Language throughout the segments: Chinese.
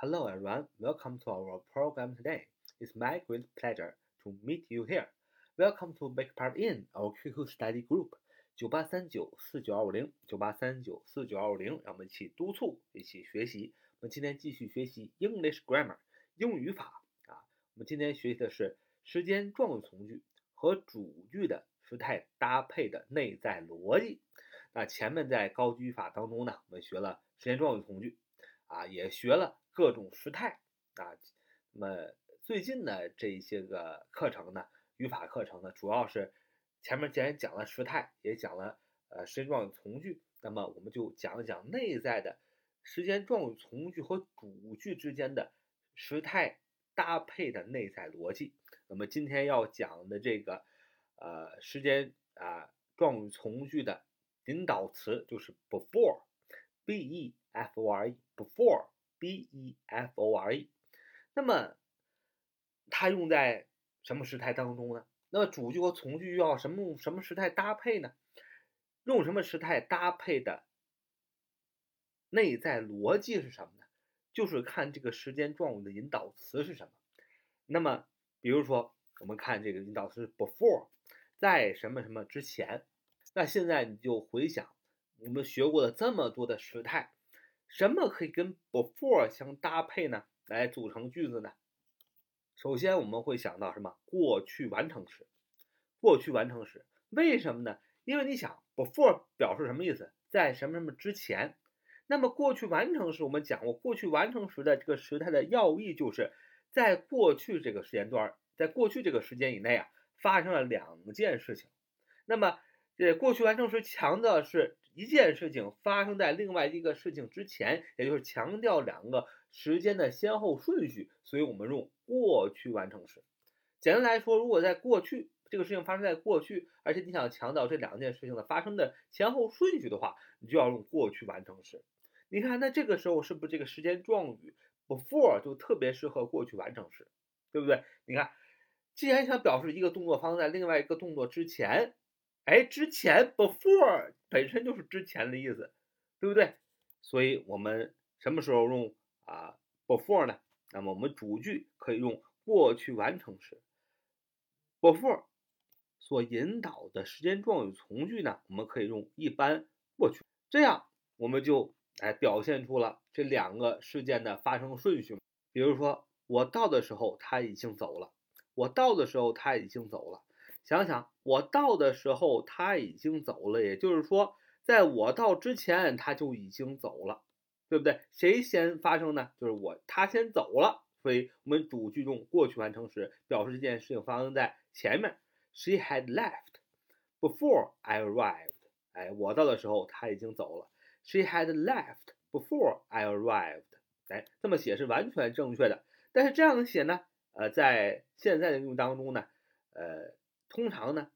Hello everyone, welcome to our program today. It's my great pleasure to meet you here. Welcome to make part in our QQ study group 九八三九四九二五零九八三九四九二五零，让我们一起督促，一起学习。我们今天继续学习 English grammar 英语语法啊。我们今天学习的是时间状语从句和主句的时态搭配的内在逻辑。那前面在高级语法当中呢，我们学了时间状语从句啊，也学了。各种时态啊，那么最近的这一些个课程呢，语法课程呢，主要是前面既然讲了时态，也讲了呃时间状语从句，那么我们就讲一讲内在的时间状语从句和主句之间的时态搭配的内在逻辑。那么今天要讲的这个呃时间啊状语从句的引导词就是 before，b e f o r e，before。before，那么它用在什么时态当中呢？那么主句和从句要什么什么时态搭配呢？用什么时态搭配的内在逻辑是什么呢？就是看这个时间状语的引导词是什么。那么比如说，我们看这个引导词 before，在什么什么之前。那现在你就回想我们学过的这么多的时态。什么可以跟 before 相搭配呢？来组成句子呢？首先我们会想到什么？过去完成时。过去完成时，为什么呢？因为你想 before 表示什么意思？在什么什么之前。那么过去完成时，我们讲过，过去完成时的这个时态的要义就是在过去这个时间段，在过去这个时间以内啊，发生了两件事情。那么这过去完成时强调的是。一件事情发生在另外一个事情之前，也就是强调两个时间的先后顺序，所以我们用过去完成时。简单来说，如果在过去这个事情发生在过去，而且你想强调这两件事情的发生的前后顺序的话，你就要用过去完成时。你看，那这个时候是不是这个时间状语 before 就特别适合过去完成时，对不对？你看，既然想表示一个动作发生在另外一个动作之前。哎，之前 before 本身就是之前的意思，对不对？所以我们什么时候用啊 before 呢？那么我们主句可以用过去完成时。before 所引导的时间状语从句呢，我们可以用一般过去，这样我们就哎表现出了这两个事件的发生顺序。比如说，我到的时候他已经走了，我到的时候他已经走了。想想我到的时候他已经走了，也就是说，在我到之前他就已经走了，对不对？谁先发生呢？就是我，他先走了，所以我们主句中过去完成时表示这件事情发生在前面。She had left before I arrived。哎，我到的时候他已经走了。She had left before I arrived。哎，这么写是完全正确的。但是这样写呢？呃，在现在的用当中呢，呃。通常呢，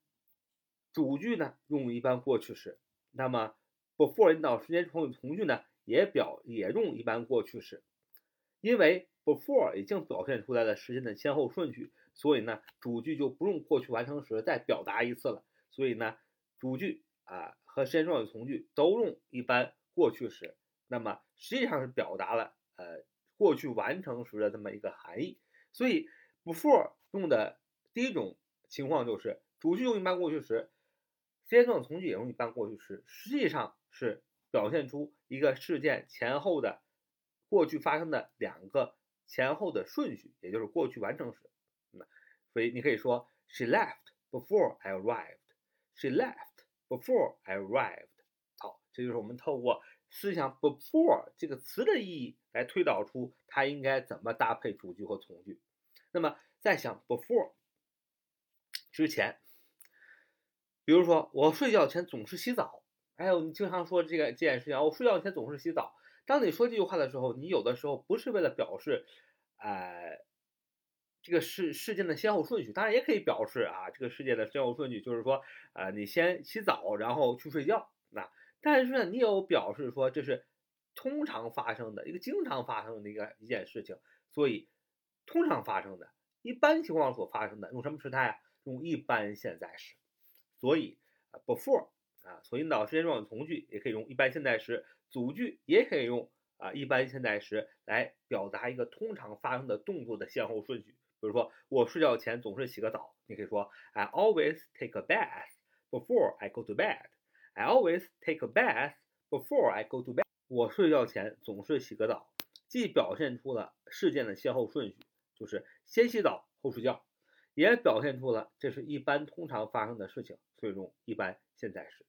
主句呢用一般过去时，那么 before 引导时间状语从句呢也表也用一般过去时，因为 before 已经表现出来了时间的先后顺序，所以呢主句就不用过去完成时再表达一次了。所以呢主句啊和时间状语从句都用一般过去时，那么实际上是表达了呃过去完成时的这么一个含义。所以 before 用的第一种。情况就是主句用一般过去时，时间状语从句也用一般过去时，实际上是表现出一个事件前后的过去发生的两个前后的顺序，也就是过去完成时。那所以你可以说 She left before I arrived. She left before I arrived. 好，这就是我们透过思想 before 这个词的意义来推导出它应该怎么搭配主句和从句。那么再想 before。之前，比如说我睡觉前总是洗澡，还有你经常说这个这件事情，我睡觉前总是洗澡。当你说这句话的时候，你有的时候不是为了表示，呃，这个事事件的先后顺序，当然也可以表示啊，这个事件的先后顺序就是说，呃，你先洗澡，然后去睡觉。那但是呢，你有表示说这是通常发生的一个经常发生的一个一件事情，所以通常发生的一般情况所发生的用什么时态啊？用一般现在时，所以，before 啊，所引导时间状语从句也可以用一般现在时，主句也可以用啊一般现在时来表达一个通常发生的动作的先后顺序。比如说，我睡觉前总是洗个澡，你可以说 I always take a bath before I go to bed. I always take a bath before I go to bed. 我睡觉前总是洗个澡，既表现出了事件的先后顺序，就是先洗澡后睡觉，也表现出了这是一般通常发生的事情，所以用一般现在时。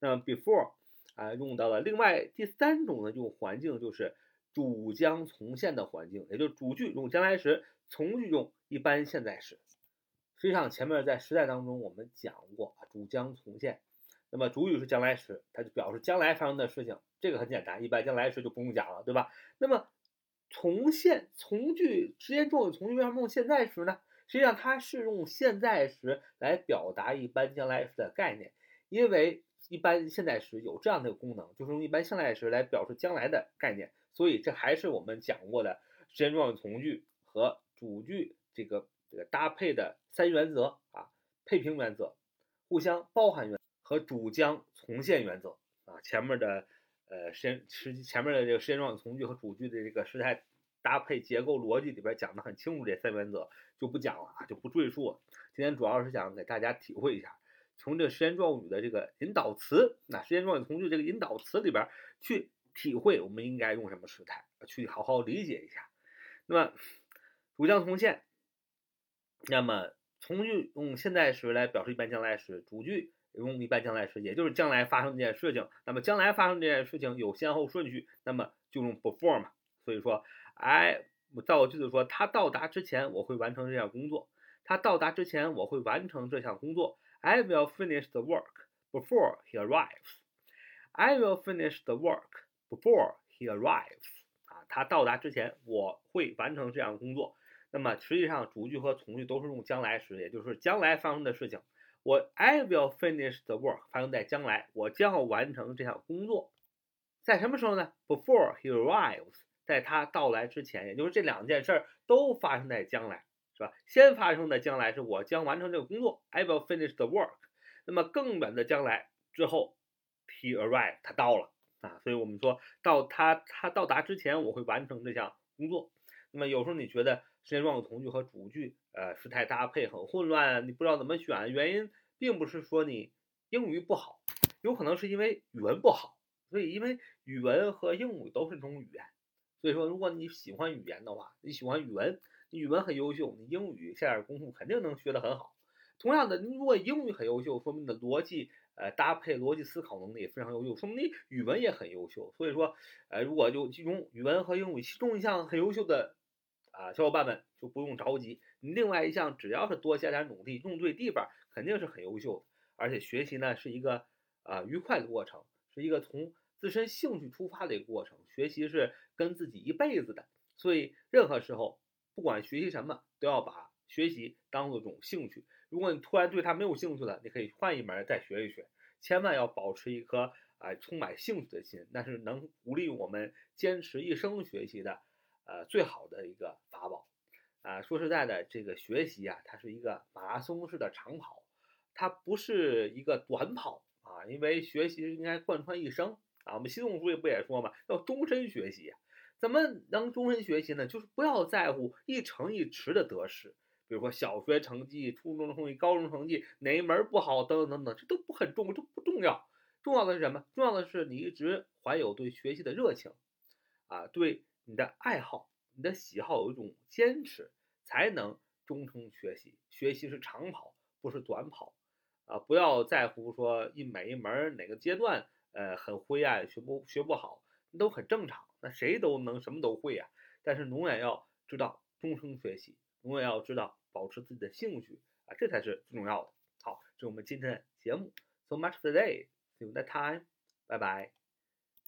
那么 before 啊，用到了另外第三种呢，用环境就是主将从现的环境，也就是主句用将来时，从句用一般现在时。实际上前面在时态当中我们讲过，主将从现。那么主语是将来时，它就表示将来发生的事情，这个很简单，一般将来时就不用讲了，对吧？那么从现从句时间状语从句为什么用现在时呢？实际上它是用现在时来表达一般将来时的概念，因为一般现在时有这样的功能，就是用一般现在时来表示将来的概念，所以这还是我们讲过的时间状语从句和主句这个这个搭配的三原则啊，配平原则，互相包含原。和主将从现原则啊，前面的呃时间时前面的这个时间状语从句和主句的这个时态搭配结构逻辑里边讲的很清楚，这三原则就不讲了啊，就不赘述。今天主要是想给大家体会一下，从这时间状语的这个引导词，那时间状语从句这个引导词里边去体会我们应该用什么时态，去好好理解一下。那么主将从现，那么从句用现在时来表示一般将来时，主句。用一般将来时，也就是将来发生这件事情。那么将来发生这件事情有先后顺序，那么就用 before 嘛。所以说，I 造句子说他到达之前我会完成这项工作。他到达之前我会完成这项工作。I will finish the work before he arrives. I will finish the work before he arrives. 啊，他到达之前我会完成这项工作。那么实际上主句和从句都是用将来时，也就是将来发生的事情。我 I will finish the work 发生在将来，我将要完成这项工作，在什么时候呢？Before he arrives，在他到来之前，也就是这两件事儿都发生在将来，是吧？先发生的将来是我将完成这个工作，I will finish the work。那么更远的将来之后，he arrived，他到了啊，所以我们说到他他到达之前，我会完成这项工作。那么有时候你觉得时间状语从句和主句，呃，时态搭配很混乱，你不知道怎么选，原因并不是说你英语不好，有可能是因为语文不好。所以，因为语文和英语都是一种语言，所以说如果你喜欢语言的话，你喜欢语文，你语文很优秀，你英语下点功夫肯定能学得很好。同样的，你如果英语很优秀，说明你的逻辑，呃，搭配逻辑思考能力也非常优秀，说明你语文也很优秀。所以说，呃，如果就其中语文和英语其中一项很优秀的。啊，小伙伴们就不用着急。你另外一项只要是多加点努力，用对地方，肯定是很优秀的。而且学习呢是一个啊愉快的过程，是一个从自身兴趣出发的一个过程。学习是跟自己一辈子的，所以任何时候不管学习什么，都要把学习当做一种兴趣。如果你突然对它没有兴趣了，你可以换一门再学一学。千万要保持一颗啊充满兴趣的心，那是能鼓励我们坚持一生学习的。呃，最好的一个法宝，啊，说实在的，这个学习啊，它是一个马拉松式的长跑，它不是一个短跑啊，因为学习应该贯穿一生啊。我们习总书记不也说嘛，要终身学习。怎么能终身学习呢？就是不要在乎一成一池的得失，比如说小学成绩、初中成绩、高中成绩哪一门不好等等等等，这都不很重，这不重要。重要的是什么？重要的是你一直怀有对学习的热情，啊，对。你的爱好，你的喜好有一种坚持，才能终生学习。学习是长跑，不是短跑，啊，不要在乎说一每一门哪个阶段，呃，很灰暗，学不学不好，都很正常。那谁都能什么都会啊，但是永远要知道终生学习，永远要知道保持自己的兴趣啊，这才是最重要的。好，这是我们今天的节目。So much today. See you next time. Bye bye.